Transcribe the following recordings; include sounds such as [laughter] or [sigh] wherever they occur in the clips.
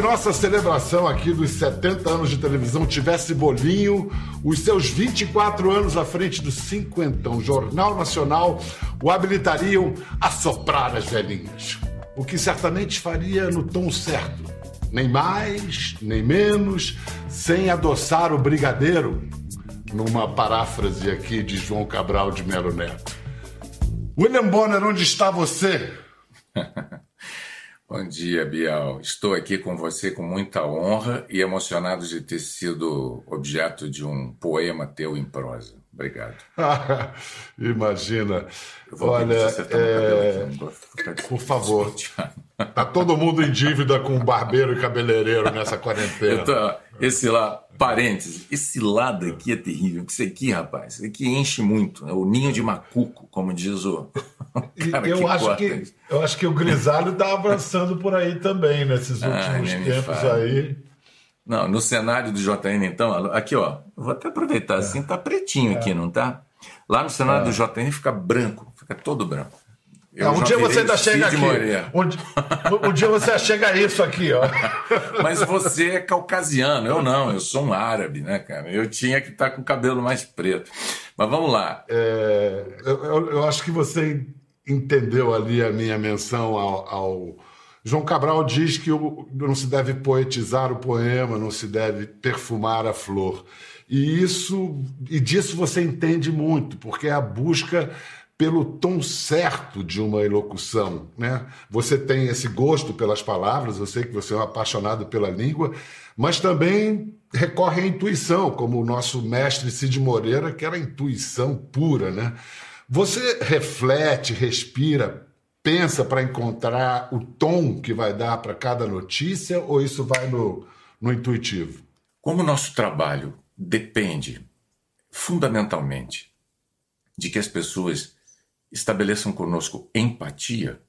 Se nossa celebração aqui dos 70 anos de televisão tivesse bolinho, os seus 24 anos à frente do cinquentão Jornal Nacional o habilitariam a soprar as velhinhas. O que certamente faria no tom certo. Nem mais, nem menos, sem adoçar o brigadeiro, numa paráfrase aqui de João Cabral de Melo Neto. William Bonner, onde está você? [laughs] Bom dia, Bial. Estou aqui com você com muita honra e emocionado de ter sido objeto de um poema teu em prosa. Obrigado. [laughs] Imagina. Olha, é... por favor. [laughs] Tá todo mundo em dívida com barbeiro e cabeleireiro nessa quarentena. Tô... Esse lá, parênteses, esse lado aqui é terrível. Isso aqui, rapaz, isso aqui enche muito. É o ninho de macuco, como diz o. [laughs] Cara, eu, acho que, eu acho que o grisalho está avançando por aí também, nesses ah, últimos ah, tempos aí. Não, no cenário do JN, então, aqui, ó, vou até aproveitar, é. assim, tá pretinho é. aqui, não tá? Lá no cenário é. do JN fica branco, fica todo branco. Eu um dia você ainda chega aqui. Um, um, dia você chega isso aqui, ó. [laughs] Mas você é caucasiano, eu não, eu sou um árabe, né, cara? Eu tinha que estar tá com o cabelo mais preto. Mas vamos lá. É, eu, eu, acho que você entendeu ali a minha menção ao, ao... João Cabral diz que não se deve poetizar o poema, não se deve perfumar a flor. E isso e disso você entende muito, porque é a busca pelo tom certo de uma elocução, né? Você tem esse gosto pelas palavras, eu sei que você é um apaixonado pela língua, mas também recorre à intuição, como o nosso mestre Cid Moreira, que era intuição pura, né? Você reflete, respira, pensa para encontrar o tom que vai dar para cada notícia ou isso vai no, no intuitivo? Como o nosso trabalho depende fundamentalmente de que as pessoas estabeleçam conosco empatia,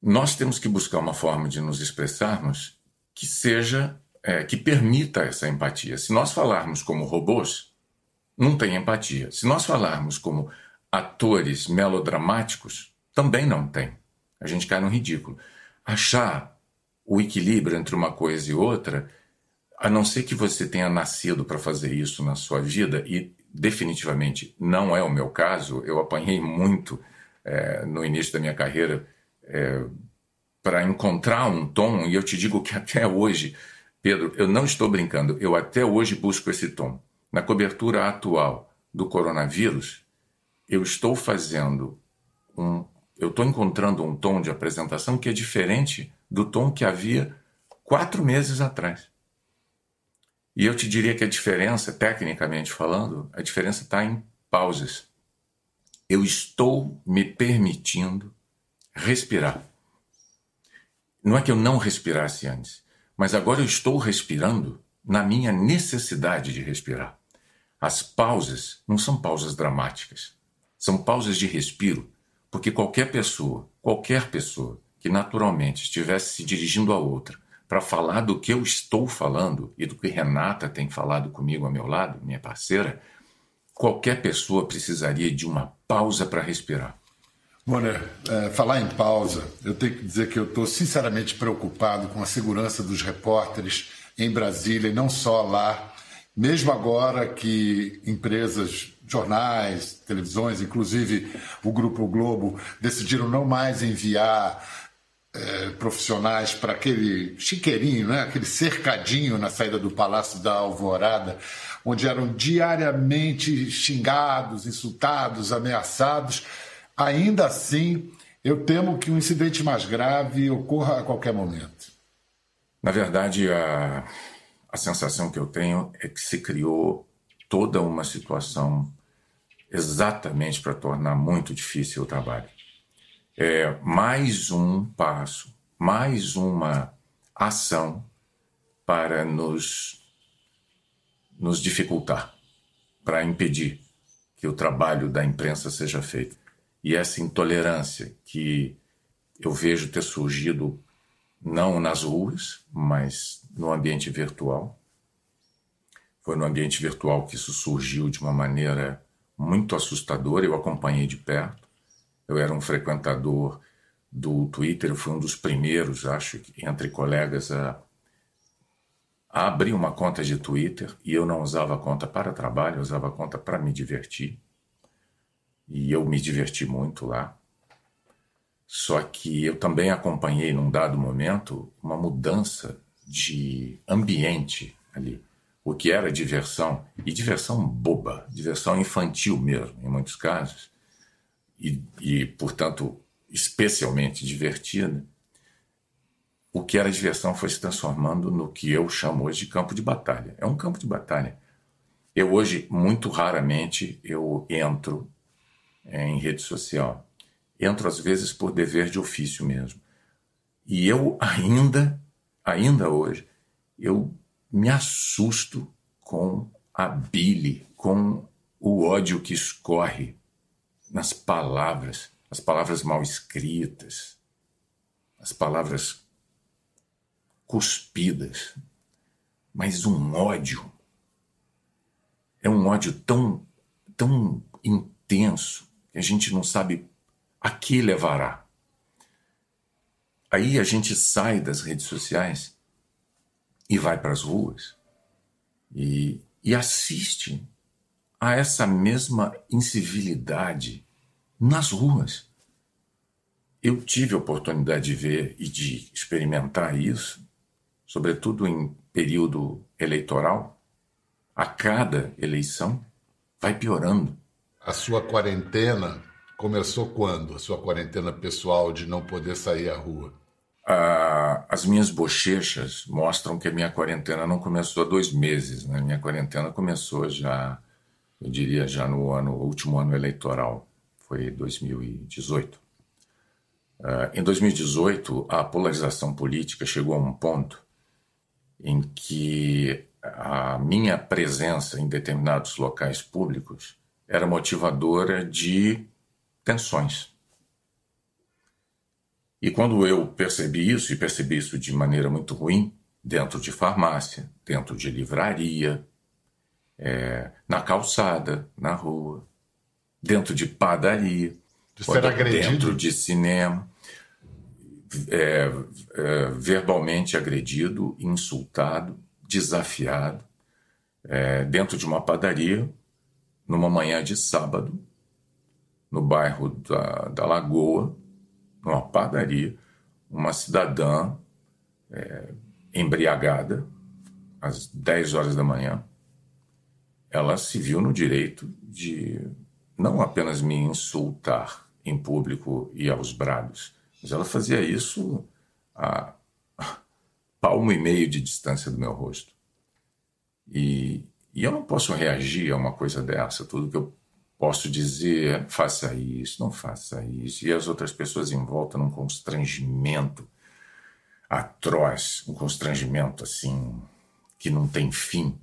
nós temos que buscar uma forma de nos expressarmos que seja, é, que permita essa empatia. Se nós falarmos como robôs, não tem empatia. Se nós falarmos como atores melodramáticos, também não tem. A gente cai no ridículo. Achar o equilíbrio entre uma coisa e outra, a não ser que você tenha nascido para fazer isso na sua vida, e definitivamente não é o meu caso, eu apanhei muito é, no início da minha carreira é, para encontrar um tom, e eu te digo que [laughs] até hoje, Pedro, eu não estou brincando, eu até hoje busco esse tom. Na cobertura atual do coronavírus, eu estou fazendo um. Eu estou encontrando um tom de apresentação que é diferente do tom que havia quatro meses atrás. E eu te diria que a diferença, tecnicamente falando, a diferença está em pausas. Eu estou me permitindo respirar. Não é que eu não respirasse antes, mas agora eu estou respirando na minha necessidade de respirar. As pausas não são pausas dramáticas, são pausas de respiro, porque qualquer pessoa, qualquer pessoa que naturalmente estivesse se dirigindo a outra para falar do que eu estou falando e do que Renata tem falado comigo ao meu lado, minha parceira, qualquer pessoa precisaria de uma pausa para respirar. Bonner, é, falar em pausa, eu tenho que dizer que eu estou sinceramente preocupado com a segurança dos repórteres em Brasília e não só lá mesmo agora que empresas, jornais, televisões, inclusive o Grupo Globo, decidiram não mais enviar é, profissionais para aquele chiqueirinho, né? aquele cercadinho na saída do Palácio da Alvorada, onde eram diariamente xingados, insultados, ameaçados, ainda assim eu temo que um incidente mais grave ocorra a qualquer momento. Na verdade, a a sensação que eu tenho é que se criou toda uma situação exatamente para tornar muito difícil o trabalho. É mais um passo, mais uma ação para nos, nos dificultar, para impedir que o trabalho da imprensa seja feito. E essa intolerância que eu vejo ter surgido não nas ruas, mas no ambiente virtual. Foi no ambiente virtual que isso surgiu de uma maneira muito assustadora. Eu acompanhei de perto. Eu era um frequentador do Twitter, eu fui um dos primeiros, acho, entre colegas a, a abrir uma conta de Twitter e eu não usava a conta para trabalho, eu usava a conta para me divertir. E eu me diverti muito lá. Só que eu também acompanhei, num dado momento, uma mudança de ambiente ali. O que era diversão, e diversão boba, diversão infantil mesmo, em muitos casos, e, e portanto, especialmente divertida, o que era diversão foi se transformando no que eu chamo hoje de campo de batalha. É um campo de batalha. Eu hoje, muito raramente, eu entro em rede social. Entro às vezes por dever de ofício mesmo. E eu ainda, ainda hoje, eu me assusto com a bile, com o ódio que escorre nas palavras, as palavras mal escritas, as palavras cuspidas, mas um ódio. É um ódio tão, tão intenso que a gente não sabe a que levará. Aí a gente sai das redes sociais e vai para as ruas e, e assiste a essa mesma incivilidade nas ruas. Eu tive a oportunidade de ver e de experimentar isso, sobretudo em período eleitoral. A cada eleição vai piorando. A sua quarentena começou quando? A sua quarentena pessoal de não poder sair à rua? Ah, as minhas bochechas mostram que a minha quarentena não começou há dois meses. Né? Minha quarentena começou já, eu diria, já no ano, último ano eleitoral, foi 2018. Ah, em 2018, a polarização política chegou a um ponto em que a minha presença em determinados locais públicos era motivadora de tensões. E quando eu percebi isso, e percebi isso de maneira muito ruim, dentro de farmácia, dentro de livraria, é, na calçada, na rua, dentro de padaria, de dentro de cinema, é, é, verbalmente agredido, insultado, desafiado, é, dentro de uma padaria, numa manhã de sábado, no bairro da, da Lagoa, numa padaria, uma cidadã é, embriagada, às 10 horas da manhã, ela se viu no direito de não apenas me insultar em público e aos brados, mas ela fazia isso a [laughs] palmo e meio de distância do meu rosto. E, e eu não posso reagir a uma coisa dessa. Tudo que eu posso dizer, faça isso, não faça isso. E as outras pessoas em volta num constrangimento atroz, um constrangimento assim que não tem fim.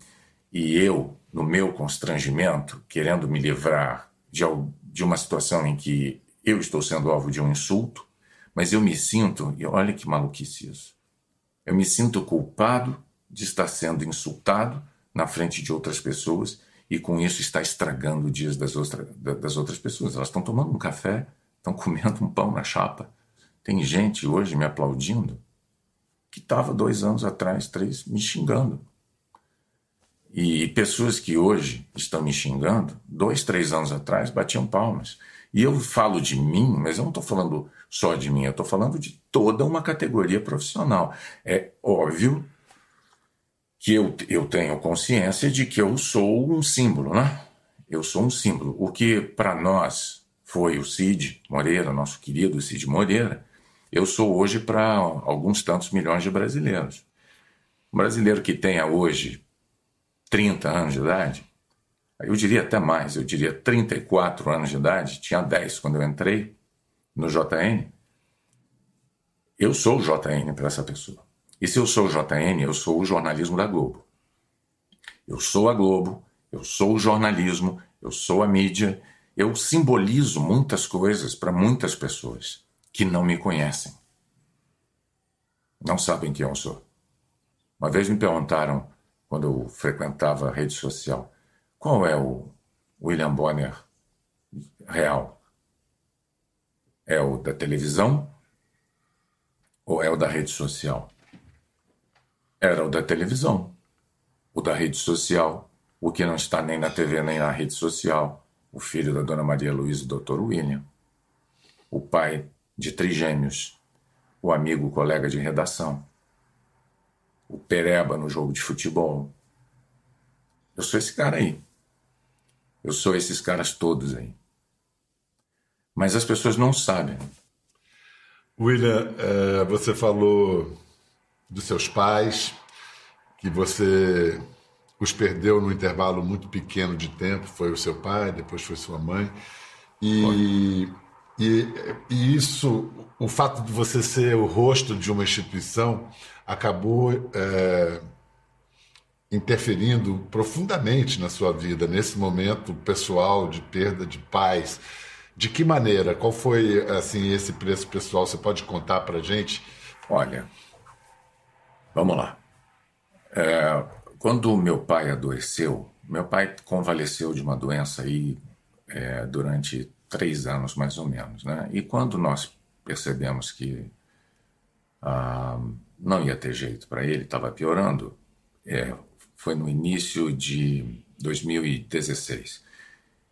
E eu, no meu constrangimento, querendo me livrar de, de uma situação em que eu estou sendo alvo de um insulto, mas eu me sinto, e olha que maluquice isso, eu me sinto culpado de estar sendo insultado na frente de outras pessoas e com isso está estragando os dias das, outra, das outras pessoas. Elas estão tomando um café, estão [laughs] comendo um pão na chapa. Tem gente hoje me aplaudindo que estava dois anos atrás, três, me xingando. E pessoas que hoje estão me xingando, dois, três anos atrás, batiam palmas. E eu falo de mim, mas eu não estou falando só de mim, eu estou falando de toda uma categoria profissional. É óbvio que eu, eu tenho consciência de que eu sou um símbolo, né? Eu sou um símbolo. O que para nós foi o Cid Moreira, nosso querido Cid Moreira, eu sou hoje para alguns tantos milhões de brasileiros. Um brasileiro que tenha hoje 30 anos de idade, eu diria até mais, eu diria 34 anos de idade, tinha 10 quando eu entrei no JN. Eu sou o JN para essa pessoa. E se eu sou o JN, eu sou o jornalismo da Globo. Eu sou a Globo, eu sou o jornalismo, eu sou a mídia, eu simbolizo muitas coisas para muitas pessoas que não me conhecem. Não sabem quem eu sou. Uma vez me perguntaram, quando eu frequentava a rede social, qual é o William Bonner real? É o da televisão ou é o da rede social? Era o da televisão. O da rede social, o que não está nem na TV nem na rede social, o filho da dona Maria Luísa, o Dr. William, o pai de trigêmeos, o amigo, o colega de redação, o pereba no jogo de futebol. Eu sou esse cara aí. Eu sou esses caras todos aí. Mas as pessoas não sabem. William, é, você falou dos seus pais, que você os perdeu num intervalo muito pequeno de tempo. Foi o seu pai, depois foi sua mãe. E, e, e, isso, o fato de você ser o rosto de uma instituição, acabou é, interferindo profundamente na sua vida, nesse momento pessoal de perda de pais. De que maneira? Qual foi assim esse preço pessoal? Você pode contar para gente? Olha, vamos lá. É, quando meu pai adoeceu, meu pai convalesceu de uma doença aí é, durante três anos mais ou menos, né? E quando nós percebemos que ah, não ia ter jeito para ele, estava piorando, é, foi no início de 2016.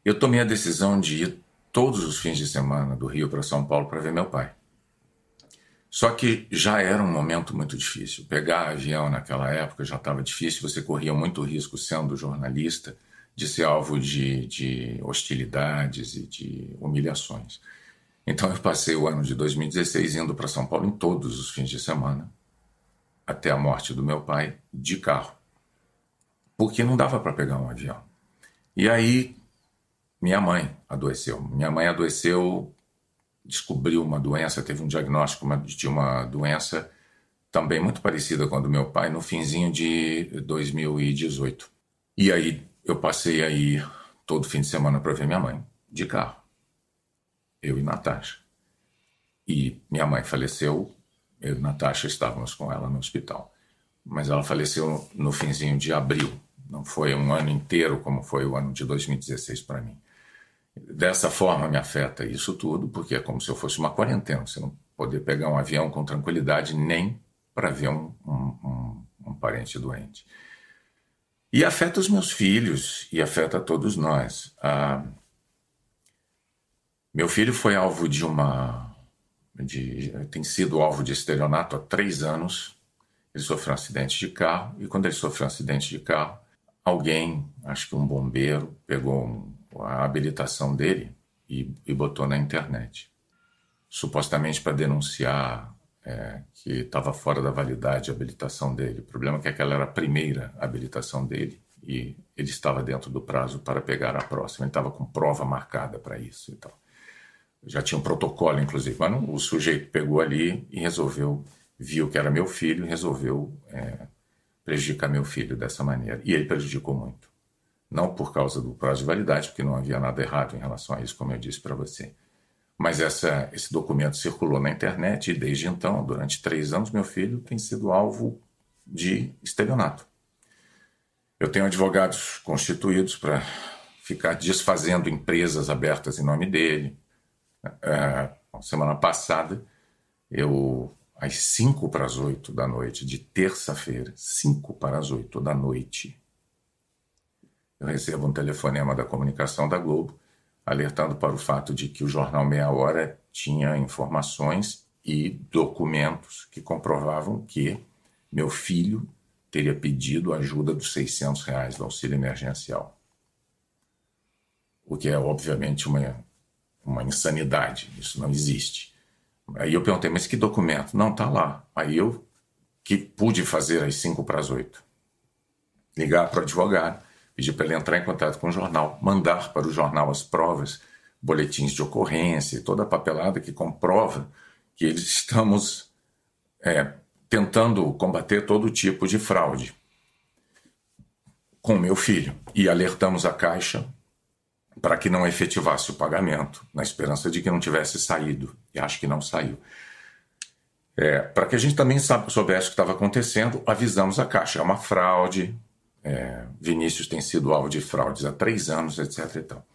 Eu tomei a decisão de ir todos os fins de semana do Rio para São Paulo para ver meu pai. Só que já era um momento muito difícil. Pegar avião naquela época já estava difícil, você corria muito risco, sendo jornalista, de ser alvo de, de hostilidades e de humilhações. Então eu passei o ano de 2016 indo para São Paulo em todos os fins de semana, até a morte do meu pai, de carro. Porque não dava para pegar um avião. E aí minha mãe adoeceu. Minha mãe adoeceu, descobriu uma doença, teve um diagnóstico de uma doença também muito parecida com a do meu pai no finzinho de 2018. E aí eu passei aí todo fim de semana para ver minha mãe de carro. Eu e Natasha. E minha mãe faleceu, eu e Natasha estávamos com ela no hospital. Mas ela faleceu no finzinho de abril. Não foi um ano inteiro como foi o ano de 2016 para mim. Dessa forma me afeta isso tudo, porque é como se eu fosse uma quarentena. Você não poder pegar um avião com tranquilidade nem para ver um, um, um, um, parente doente. E afeta os meus filhos e afeta todos nós. Ah, meu filho foi alvo de uma. De, tem sido alvo de estelionato há três anos. Ele sofreu um acidente de carro, e quando ele sofreu um acidente de carro, alguém, acho que um bombeiro, pegou um a habilitação dele e, e botou na internet, supostamente para denunciar é, que estava fora da validade a habilitação dele. O problema é que aquela era a primeira habilitação dele e ele estava dentro do prazo para pegar a próxima. Ele estava com prova marcada para isso e tal. Já tinha um protocolo, inclusive, mas não, o sujeito pegou ali e resolveu, viu que era meu filho resolveu é, prejudicar meu filho dessa maneira. E ele prejudicou muito não por causa do prazo de validade, porque não havia nada errado em relação a isso, como eu disse para você. Mas essa, esse documento circulou na internet e desde então, durante três anos, meu filho tem sido alvo de estelionato. Eu tenho advogados constituídos para ficar desfazendo empresas abertas em nome dele. É, semana passada, eu às cinco para as oito da noite de terça-feira, cinco para as oito da noite, eu recebo um telefonema da comunicação da Globo alertando para o fato de que o jornal Meia Hora tinha informações e documentos que comprovavam que meu filho teria pedido ajuda dos 600 reais do auxílio emergencial. O que é, obviamente, uma, uma insanidade. Isso não existe. Aí eu perguntei, mas que documento? Não, está lá. Aí eu, que pude fazer às 5 para as 8, ligar para o advogado pedir para ele entrar em contato com o jornal, mandar para o jornal as provas, boletins de ocorrência, toda a papelada que comprova que eles [laughs] estamos é, tentando combater todo tipo de fraude com meu filho. E alertamos a Caixa para que não efetivasse o pagamento, na esperança de que não tivesse saído. E acho que não saiu. É, para que a gente também soubesse o que estava acontecendo, avisamos a Caixa. É uma fraude, é, Vinícius tem sido alvo de fraudes há três anos, etc. E tal.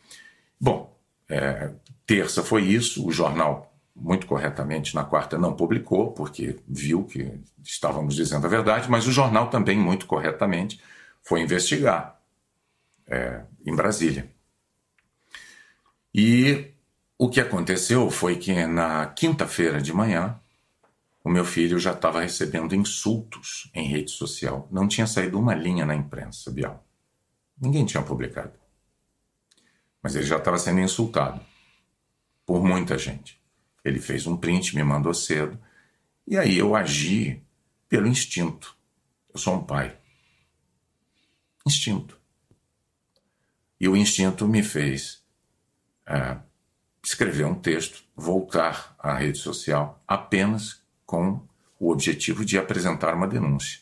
Bom, é, terça foi isso, o jornal muito corretamente, na quarta não publicou, porque viu que estávamos dizendo a verdade, mas o jornal também, muito corretamente, foi investigar é, em Brasília. E o que aconteceu foi que na quinta-feira de manhã, o meu filho já estava recebendo insultos em rede social. Não tinha saído uma linha na imprensa, Bial. Ninguém tinha publicado. Mas ele já estava sendo insultado por muita gente. Ele fez um print, me mandou cedo, e aí eu agi pelo instinto. Eu sou um pai. Instinto. E o instinto me fez é, escrever um texto, voltar à rede social apenas com o objetivo de apresentar uma denúncia.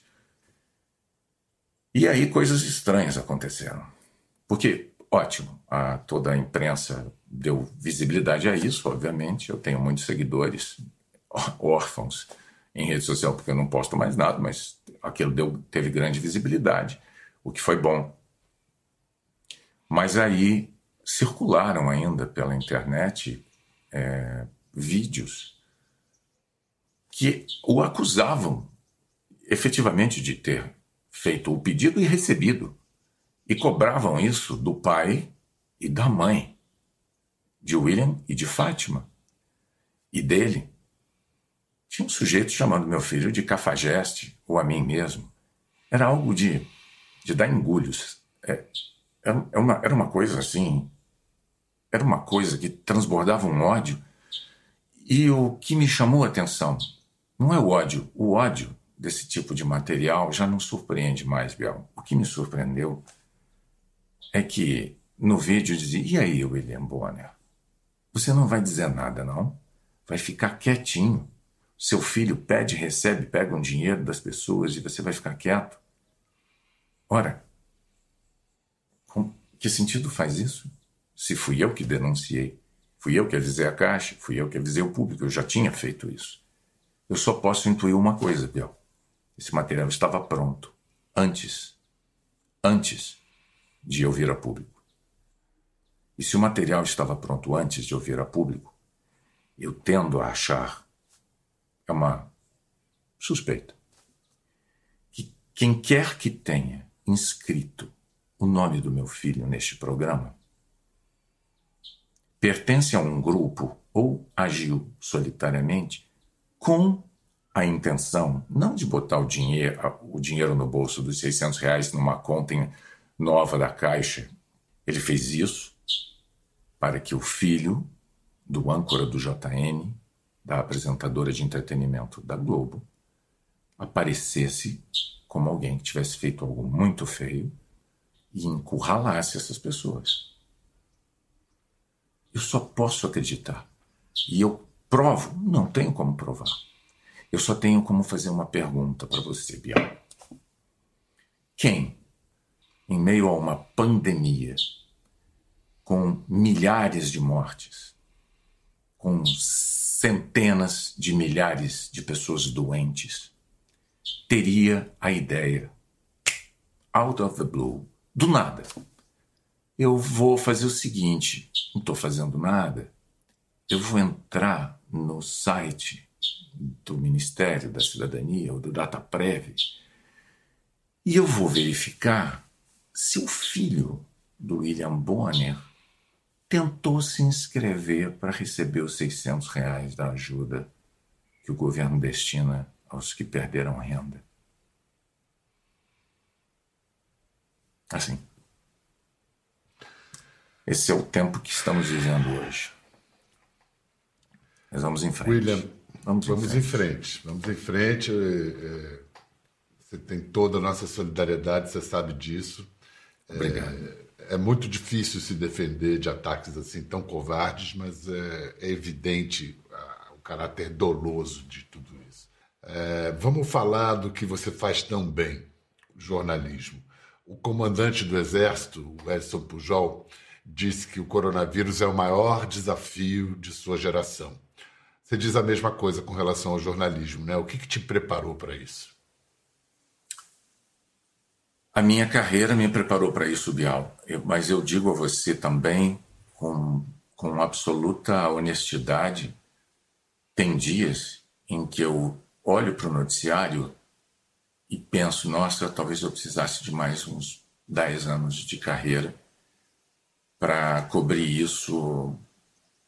E aí coisas estranhas aconteceram. Porque, ótimo, a, toda a imprensa deu visibilidade a isso, obviamente. Eu tenho muitos seguidores órfãos em rede social porque eu não posto mais nada, mas aquilo deu, teve grande visibilidade, o que foi bom. Mas aí circularam ainda pela internet é, vídeos que o acusavam efetivamente de ter feito o pedido e recebido, e cobravam isso do pai e da mãe, de William e de Fátima, e dele. Tinha um sujeito chamando meu filho de cafajeste, ou a mim mesmo. Era algo de, de dar engulhos. É, era, é uma, era uma coisa assim. Era uma coisa que transbordava um ódio. E o que me chamou a atenção não é o ódio. O ódio desse tipo de material já não surpreende mais, Biel. O que me surpreendeu é que no vídeo dizia: E aí, William Bonner? Você não vai dizer nada, não? Vai ficar quietinho. Seu filho pede, recebe, pega um dinheiro das pessoas e você vai ficar quieto? Ora, com que sentido faz isso? Se fui eu que denunciei, fui eu que avisei a Caixa, fui eu que avisei o público, eu já tinha feito isso. Eu só posso intuir uma coisa, Biel. Esse material estava pronto antes, antes de eu vir a público. E se o material estava pronto antes de eu vir a público, eu tendo a achar, é uma suspeita, que quem quer que tenha inscrito o nome do meu filho neste programa pertence a um grupo ou agiu solitariamente com a intenção não de botar o dinheiro, o dinheiro no bolso dos 600 reais numa conta nova da Caixa. Ele fez isso para que o filho do âncora do JN, da apresentadora de entretenimento da Globo, aparecesse como alguém que tivesse feito algo muito feio e encurralasse essas pessoas. Eu só posso acreditar. E eu Provo? Não tenho como provar. Eu só tenho como fazer uma pergunta para você, Bial. Quem, em meio a uma pandemia, com milhares de mortes, com centenas de milhares de pessoas doentes, teria a ideia, out of the blue, do nada, eu vou fazer o seguinte: não estou fazendo nada, eu vou entrar no site do Ministério da Cidadania ou do DataPrev e eu vou verificar se o filho do William Bonner tentou se inscrever para receber os 600 reais da ajuda que o governo destina aos que perderam renda. Assim. Esse é o tempo que estamos vivendo hoje. Mas vamos em frente. William, vamos, vamos em, frente. em frente. Vamos em frente. É, é, você tem toda a nossa solidariedade, você sabe disso. Obrigado. É, é, muito difícil se defender de ataques assim tão covardes, mas é, é evidente o caráter doloso de tudo isso. É, vamos falar do que você faz tão bem, jornalismo. O comandante do Exército, o Edson Pujol, disse que o coronavírus é o maior desafio de sua geração. Você diz a mesma coisa com relação ao jornalismo, né? O que, que te preparou para isso? A minha carreira me preparou para isso, Bial. Eu, mas eu digo a você também, com, com absoluta honestidade, tem dias em que eu olho para o noticiário e penso, nossa, talvez eu precisasse de mais uns 10 anos de carreira para cobrir isso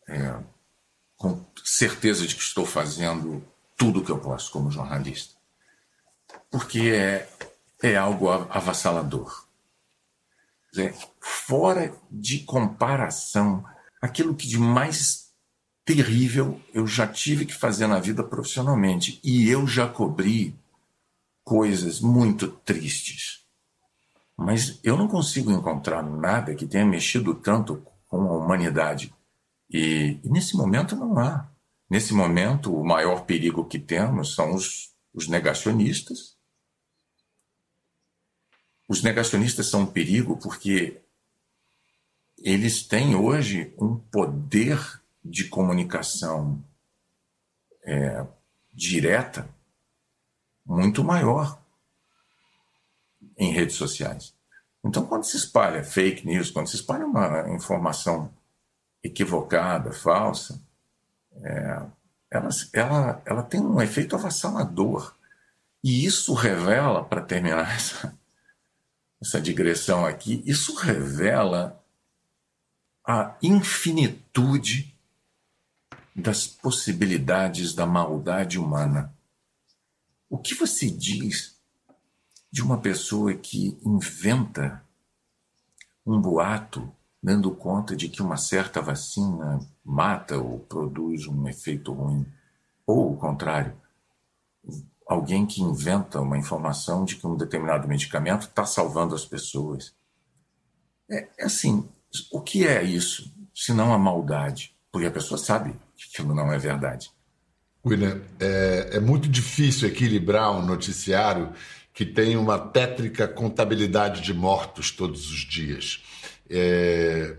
é, com certeza de que estou fazendo tudo o que eu posso como jornalista. Porque é, é algo avassalador. É, fora de comparação, aquilo que de mais terrível eu já tive que fazer na vida profissionalmente. E eu já cobri coisas muito tristes. Mas eu não consigo encontrar nada que tenha mexido tanto com a humanidade. E, e nesse momento não há. Nesse momento, o maior perigo que temos são os, os negacionistas. Os negacionistas são um perigo porque eles têm hoje um poder de comunicação é, direta muito maior em redes sociais. Então, quando se espalha fake news, quando se espalha uma informação equivocada, falsa, é, ela, ela, ela tem um efeito avassalador. E isso revela, para terminar essa, essa digressão aqui, isso revela a infinitude das possibilidades da maldade humana. O que você diz de uma pessoa que inventa um boato dando conta de que uma certa vacina mata ou produz um efeito ruim? Ou o contrário, alguém que inventa uma informação de que um determinado medicamento está salvando as pessoas. É, é assim, o que é isso, se não a maldade? Porque a pessoa sabe que aquilo não é verdade. William, é, é muito difícil equilibrar um noticiário que tem uma tétrica contabilidade de mortos todos os dias. É,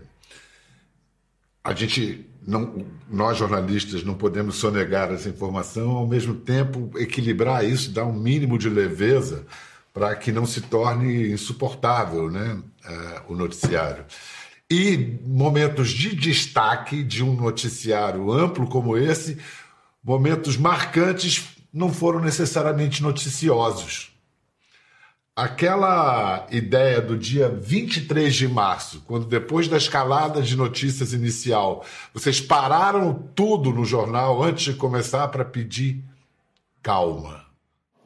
a gente, não, nós jornalistas, não podemos sonegar essa informação, ao mesmo tempo equilibrar isso, dar um mínimo de leveza para que não se torne insuportável né, é, o noticiário. E momentos de destaque de um noticiário amplo como esse, momentos marcantes, não foram necessariamente noticiosos. Aquela ideia do dia 23 de março, quando depois da escalada de notícias inicial, vocês pararam tudo no jornal antes de começar para pedir calma.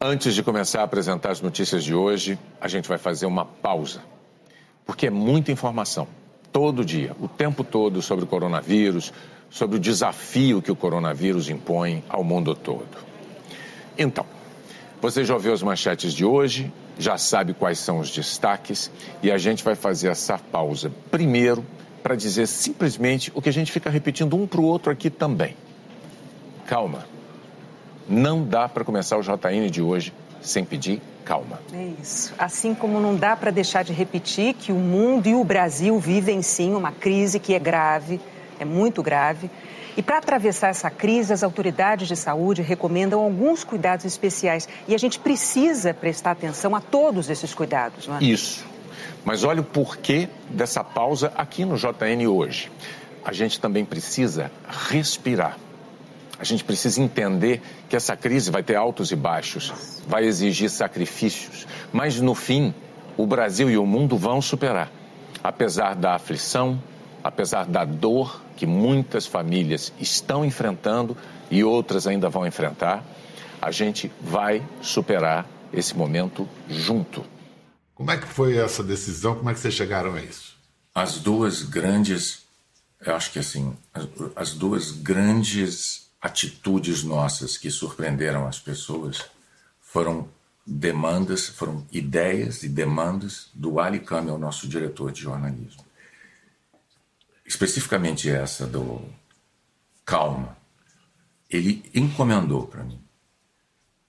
Antes de começar a apresentar as notícias de hoje, a gente vai fazer uma pausa, porque é muita informação todo dia, o tempo todo, sobre o coronavírus, sobre o desafio que o coronavírus impõe ao mundo todo. Então, você já ouviu as manchetes de hoje, já sabe quais são os destaques e a gente vai fazer essa pausa primeiro para dizer simplesmente o que a gente fica repetindo um para o outro aqui também. Calma. Não dá para começar o JN de hoje sem pedir calma. É isso. Assim como não dá para deixar de repetir que o mundo e o Brasil vivem sim uma crise que é grave, é muito grave. E para atravessar essa crise, as autoridades de saúde recomendam alguns cuidados especiais. E a gente precisa prestar atenção a todos esses cuidados, não é? Isso. Mas olha o porquê dessa pausa aqui no JN hoje. A gente também precisa respirar. A gente precisa entender que essa crise vai ter altos e baixos, vai exigir sacrifícios, mas no fim, o Brasil e o mundo vão superar. Apesar da aflição, apesar da dor que muitas famílias estão enfrentando e outras ainda vão enfrentar, a gente vai superar esse momento junto. Como é que foi essa decisão? Como é que vocês chegaram a isso? As duas grandes, eu acho que assim, as, as duas grandes atitudes nossas que surpreenderam as pessoas foram demandas, foram ideias e demandas do Ali Kami, o nosso diretor de jornalismo. Especificamente essa do calma. Ele encomendou para mim.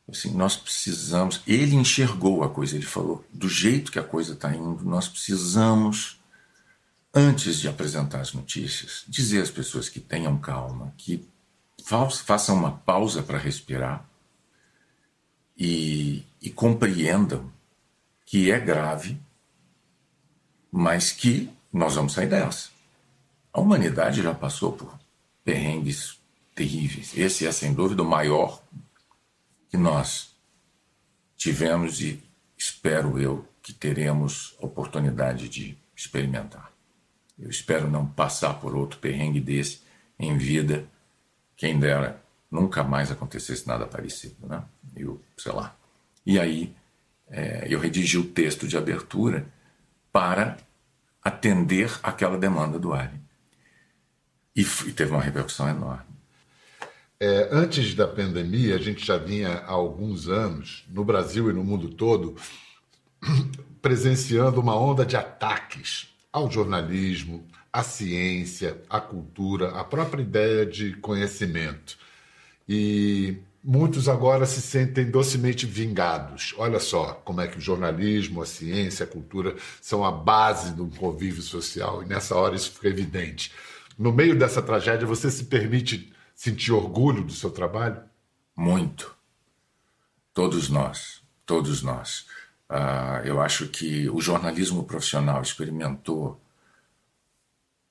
Assim, nós precisamos. Ele enxergou a coisa, ele falou: do jeito que a coisa está indo, nós precisamos, antes de apresentar as notícias, dizer às pessoas que tenham calma, que façam uma pausa para respirar e, e compreendam que é grave, mas que nós vamos sair dessa. A humanidade já passou por perrengues terríveis. Esse é, sem dúvida, o maior que nós tivemos e espero eu que teremos oportunidade de experimentar. Eu espero não passar por outro perrengue desse em vida, quem dera nunca mais acontecesse nada parecido, né? Eu, sei lá. E aí é, eu redigi o texto de abertura para atender aquela demanda do Ali. E, e teve uma repercussão enorme. É, antes da pandemia, a gente já vinha há alguns anos, no Brasil e no mundo todo, [clears throat] presenciando uma onda de ataques ao jornalismo, à ciência, à cultura, à própria ideia de conhecimento. E muitos agora se sentem docemente vingados. Olha só como é que o jornalismo, a ciência, a cultura são a base do convívio social, e nessa hora isso fica evidente. No meio dessa tragédia, você se permite sentir orgulho do seu trabalho? Muito. Todos nós, todos nós. Uh, eu acho que o jornalismo profissional experimentou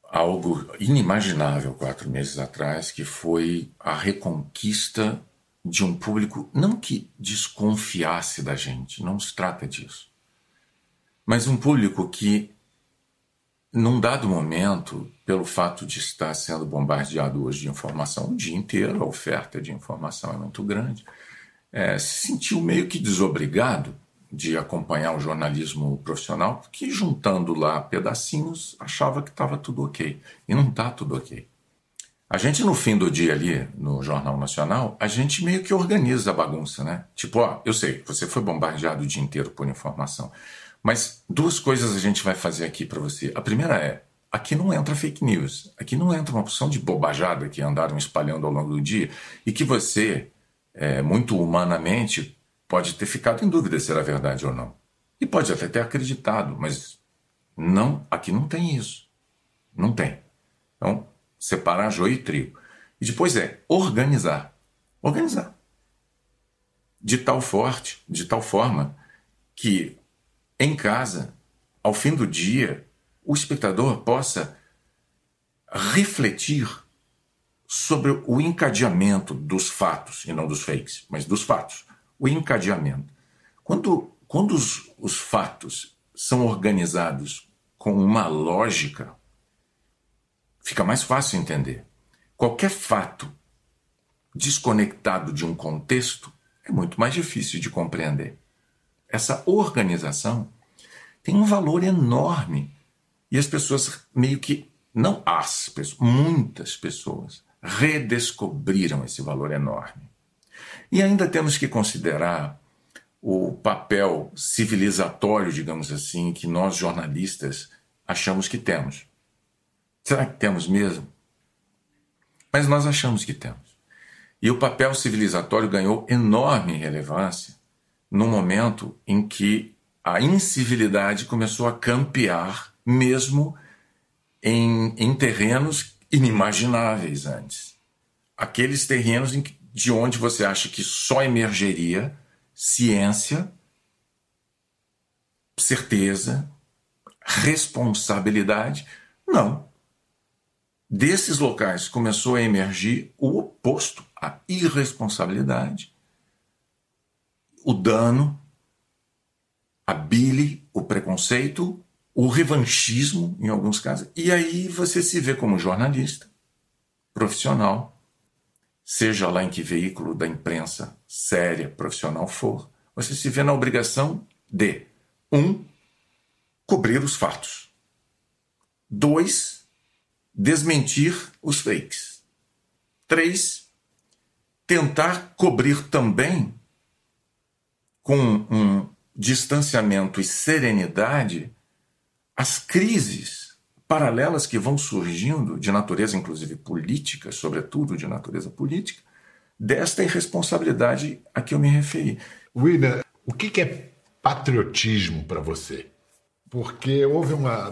algo inimaginável quatro meses atrás, que foi a reconquista de um público, não que desconfiasse da gente, não se trata disso, mas um público que, num dado momento, pelo fato de estar sendo bombardeado hoje de informação o dia inteiro, a oferta de informação é muito grande, é, se sentiu meio que desobrigado de acompanhar o jornalismo profissional, porque juntando lá pedacinhos achava que estava tudo ok. E não está tudo ok. A gente, no fim do dia ali, no Jornal Nacional, a gente meio que organiza a bagunça, né? Tipo, ó, eu sei, você foi bombardeado o dia inteiro por informação. Mas duas coisas a gente vai fazer aqui para você. A primeira é, aqui não entra fake news. Aqui não entra uma opção de bobajada que andaram espalhando ao longo do dia e que você, é, muito humanamente, pode ter ficado em dúvida se era verdade ou não. E pode até ter acreditado, mas não, aqui não tem isso. Não tem. Então, separar joio e trigo. E depois é organizar. Organizar. De tal forte, de tal forma que em casa, ao fim do dia, o espectador possa refletir sobre o encadeamento dos fatos, e não dos fakes, mas dos fatos o encadeamento. Quando, quando os, os fatos são organizados com uma lógica, fica mais fácil entender. Qualquer fato desconectado de um contexto é muito mais difícil de compreender. Essa organização tem um valor enorme e as pessoas meio que não as pessoas, muitas pessoas redescobriram esse valor enorme. E ainda temos que considerar o papel civilizatório, digamos assim, que nós jornalistas achamos que temos. Será que temos mesmo? Mas nós achamos que temos. E o papel civilizatório ganhou enorme relevância no momento em que a incivilidade começou a campear, mesmo em, em terrenos inimagináveis antes. Aqueles terrenos que de onde você acha que só emergeria ciência, certeza, responsabilidade. Não. Desses locais começou a emergir o oposto, a irresponsabilidade, o dano, a bile, o preconceito, o revanchismo, em alguns casos. E aí você se vê como jornalista, profissional, seja lá em que veículo da imprensa séria, profissional for, você se vê na obrigação de, um, cobrir os fatos. Dois, desmentir os fakes. Três, tentar cobrir também com um distanciamento e serenidade as crises paralelas que vão surgindo, de natureza inclusive política, sobretudo de natureza política, desta irresponsabilidade a que eu me referi. William, o que é patriotismo para você? Porque houve uma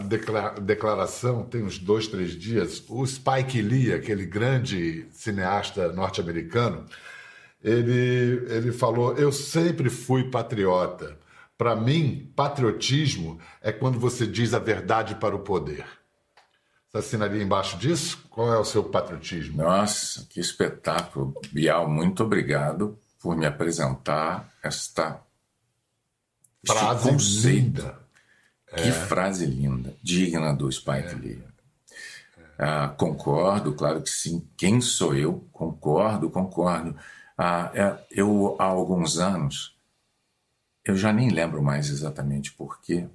declaração, tem uns dois, três dias, o Spike Lee, aquele grande cineasta norte-americano, ele, ele falou: Eu sempre fui patriota. Para mim, patriotismo é quando você diz a verdade para o poder. Você assinaria embaixo disso? Qual é o seu patriotismo? Nossa, que espetáculo. Bial, muito obrigado por me apresentar esta frase linda. Que é. frase linda, digna do Spike é. Lee. Ah, concordo, claro que sim. Quem sou eu? Concordo, concordo. Ah, é, eu, há alguns anos, eu já nem lembro mais exatamente porquê,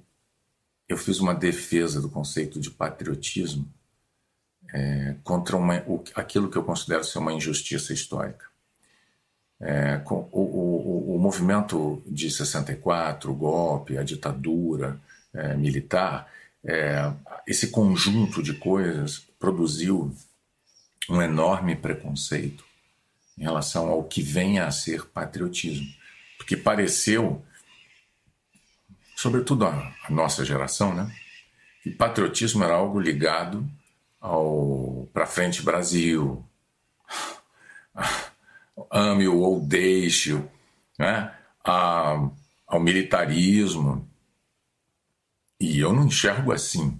eu fiz uma defesa do conceito de patriotismo é, contra uma, o, aquilo que eu considero ser uma injustiça histórica. É, com, o, o, o, movimento de 64, o golpe, a ditadura é, militar, é, esse conjunto de coisas produziu um enorme preconceito em relação ao que venha a ser patriotismo. Porque pareceu sobretudo a, a nossa geração, né? que patriotismo era algo ligado ao para frente Brasil, [laughs] ame-o ou deixe-o, né? A, ao militarismo. E eu não enxergo assim.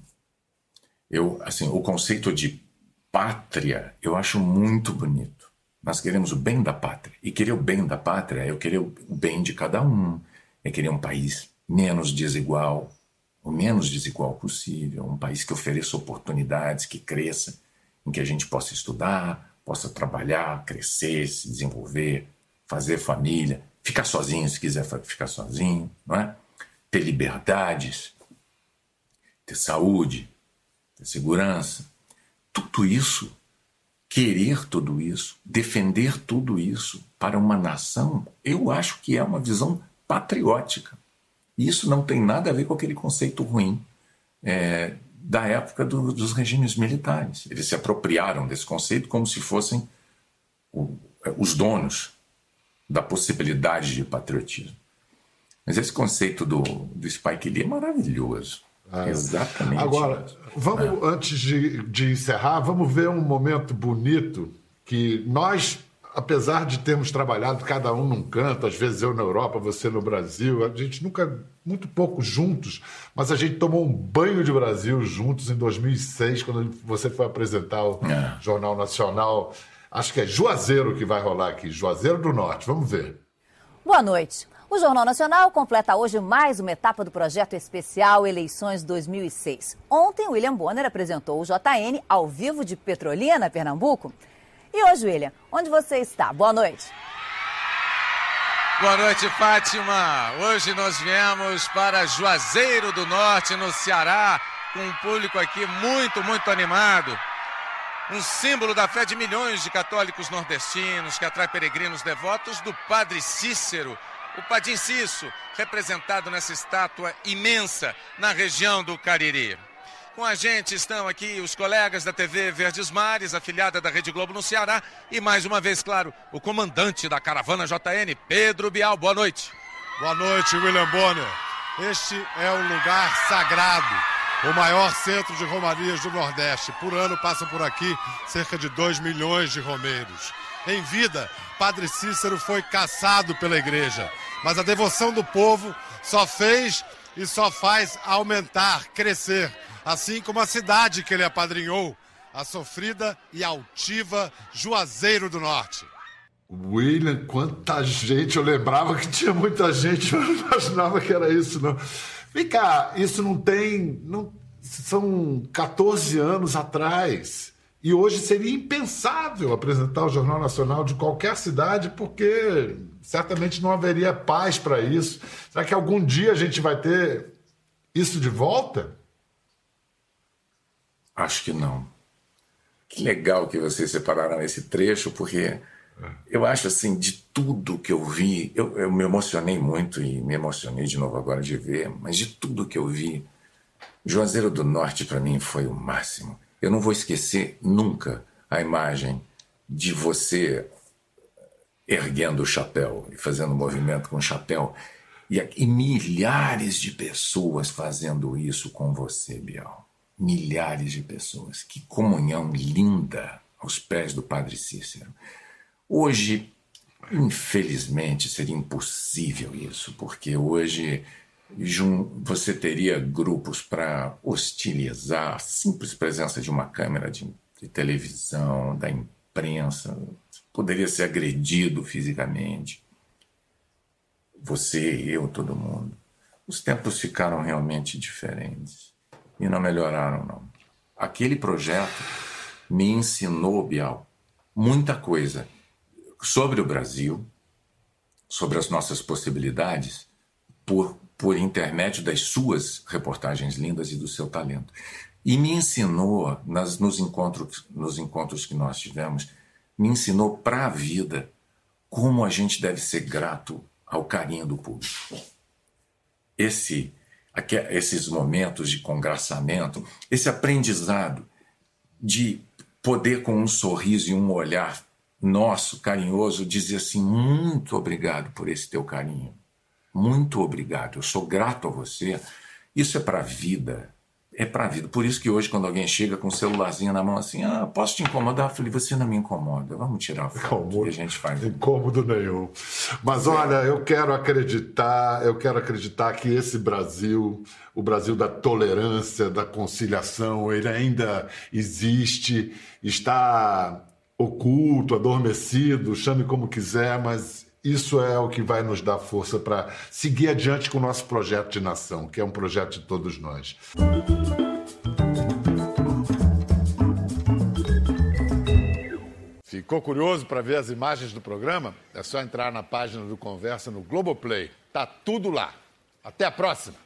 Eu, assim, o conceito de pátria eu acho muito bonito. Nós queremos o bem da pátria. E querer o bem da pátria é eu querer o bem de cada um. É querer um país menos desigual, o menos desigual possível, um país que ofereça oportunidades, que cresça, em que a gente possa estudar, possa trabalhar, crescer, se desenvolver, fazer família, ficar sozinho se quiser ficar sozinho, não é? Ter liberdades, ter saúde, ter segurança, tudo isso, querer tudo isso, defender tudo isso para uma nação, eu acho que é uma visão patriótica. Isso não tem nada a ver com aquele conceito ruim é, da época do, dos regimes militares. Eles se apropriaram desse conceito como se fossem o, os donos da possibilidade de patriotismo. Mas esse conceito do, do Spike Lee é maravilhoso. Ah, Exatamente. Agora, vamos, é. antes de, de encerrar, vamos ver um momento bonito que nós apesar de termos trabalhado cada um num canto, às vezes eu na Europa, você no Brasil, a gente nunca, muito pouco juntos, mas a gente tomou um banho de Brasil juntos em 2006, quando você foi apresentar o é. Jornal Nacional. Acho que é Juazeiro que vai rolar aqui, Juazeiro do Norte. Vamos ver. Boa noite. O Jornal Nacional completa hoje mais uma etapa do projeto especial Eleições 2006. Ontem, William Bonner apresentou o JN ao vivo de Petrolina, Pernambuco. E hoje, William, onde você está? Boa noite. Boa noite, Fátima. Hoje nós viemos para Juazeiro do Norte, no Ceará, com um público aqui muito, muito animado. Um símbolo da fé de milhões de católicos nordestinos que atrai peregrinos devotos do Padre Cícero, o Padim Cício, representado nessa estátua imensa na região do Cariri. Com a gente estão aqui os colegas da TV Verdes Mares, afiliada da Rede Globo no Ceará, e mais uma vez, claro, o comandante da caravana JN, Pedro Bial. Boa noite. Boa noite, William Bonner. Este é um lugar sagrado, o maior centro de romarias do Nordeste. Por ano passam por aqui cerca de 2 milhões de romeiros. Em vida, Padre Cícero foi caçado pela igreja, mas a devoção do povo só fez e só faz aumentar, crescer assim como a cidade que ele apadrinhou, a sofrida e altiva Juazeiro do Norte. William, quanta gente! Eu lembrava que tinha muita gente, [laughs] mas não imaginava que era isso, não. Vem cá, isso não tem. Não, são 14 anos atrás. E hoje seria impensável apresentar o Jornal Nacional de qualquer cidade, porque certamente não haveria paz para isso. Será que algum dia a gente vai ter isso de volta? Acho que não. Que legal que vocês separaram esse trecho, porque eu acho assim, de tudo que eu vi, eu, eu me emocionei muito e me emocionei de novo agora de ver, mas de tudo que eu vi, Juazeiro do Norte para mim foi o máximo. Eu não vou esquecer nunca a imagem de você erguendo o chapéu e fazendo movimento com o chapéu e, e milhares de pessoas fazendo isso com você, Bial milhares de pessoas. Que comunhão linda aos pés do Padre Cícero. Hoje, infelizmente, seria impossível isso, porque hoje você teria grupos para hostilizar a simples presença de uma câmera de, de televisão, da imprensa, poderia ser agredido fisicamente. Você, eu, todo mundo. Os tempos ficaram realmente diferentes e não melhoraram, não. Aquele projeto me ensinou, Bial, muita coisa sobre o Brasil, sobre as nossas possibilidades, por, por intermédio das suas reportagens lindas e do seu talento. E me ensinou, nas, nos, encontros, nos encontros que nós tivemos, me ensinou para a vida como a gente deve ser grato ao carinho do público. Esse, esses momentos de congraçamento, esse aprendizado de poder, com um sorriso e um olhar nosso, carinhoso, dizer assim: muito obrigado por esse teu carinho. Muito obrigado. Eu sou grato a você. Isso é para a vida. É para a vida. Por isso que hoje, quando alguém chega com um celularzinho na mão assim, ah, posso te incomodar? Eu falei, você não me incomoda. Vamos tirar a foto e a gente faz. Incômodo nenhum. Mas olha, eu quero acreditar, eu quero acreditar que esse Brasil, o Brasil da tolerância, da conciliação, ele ainda existe, está oculto, adormecido, chame como quiser, mas isso é o que vai nos dar força para seguir adiante com o nosso projeto de nação, que é um projeto de todos nós. Ficou curioso para ver as imagens do programa? É só entrar na página do Conversa no Globoplay. Tá tudo lá. Até a próxima!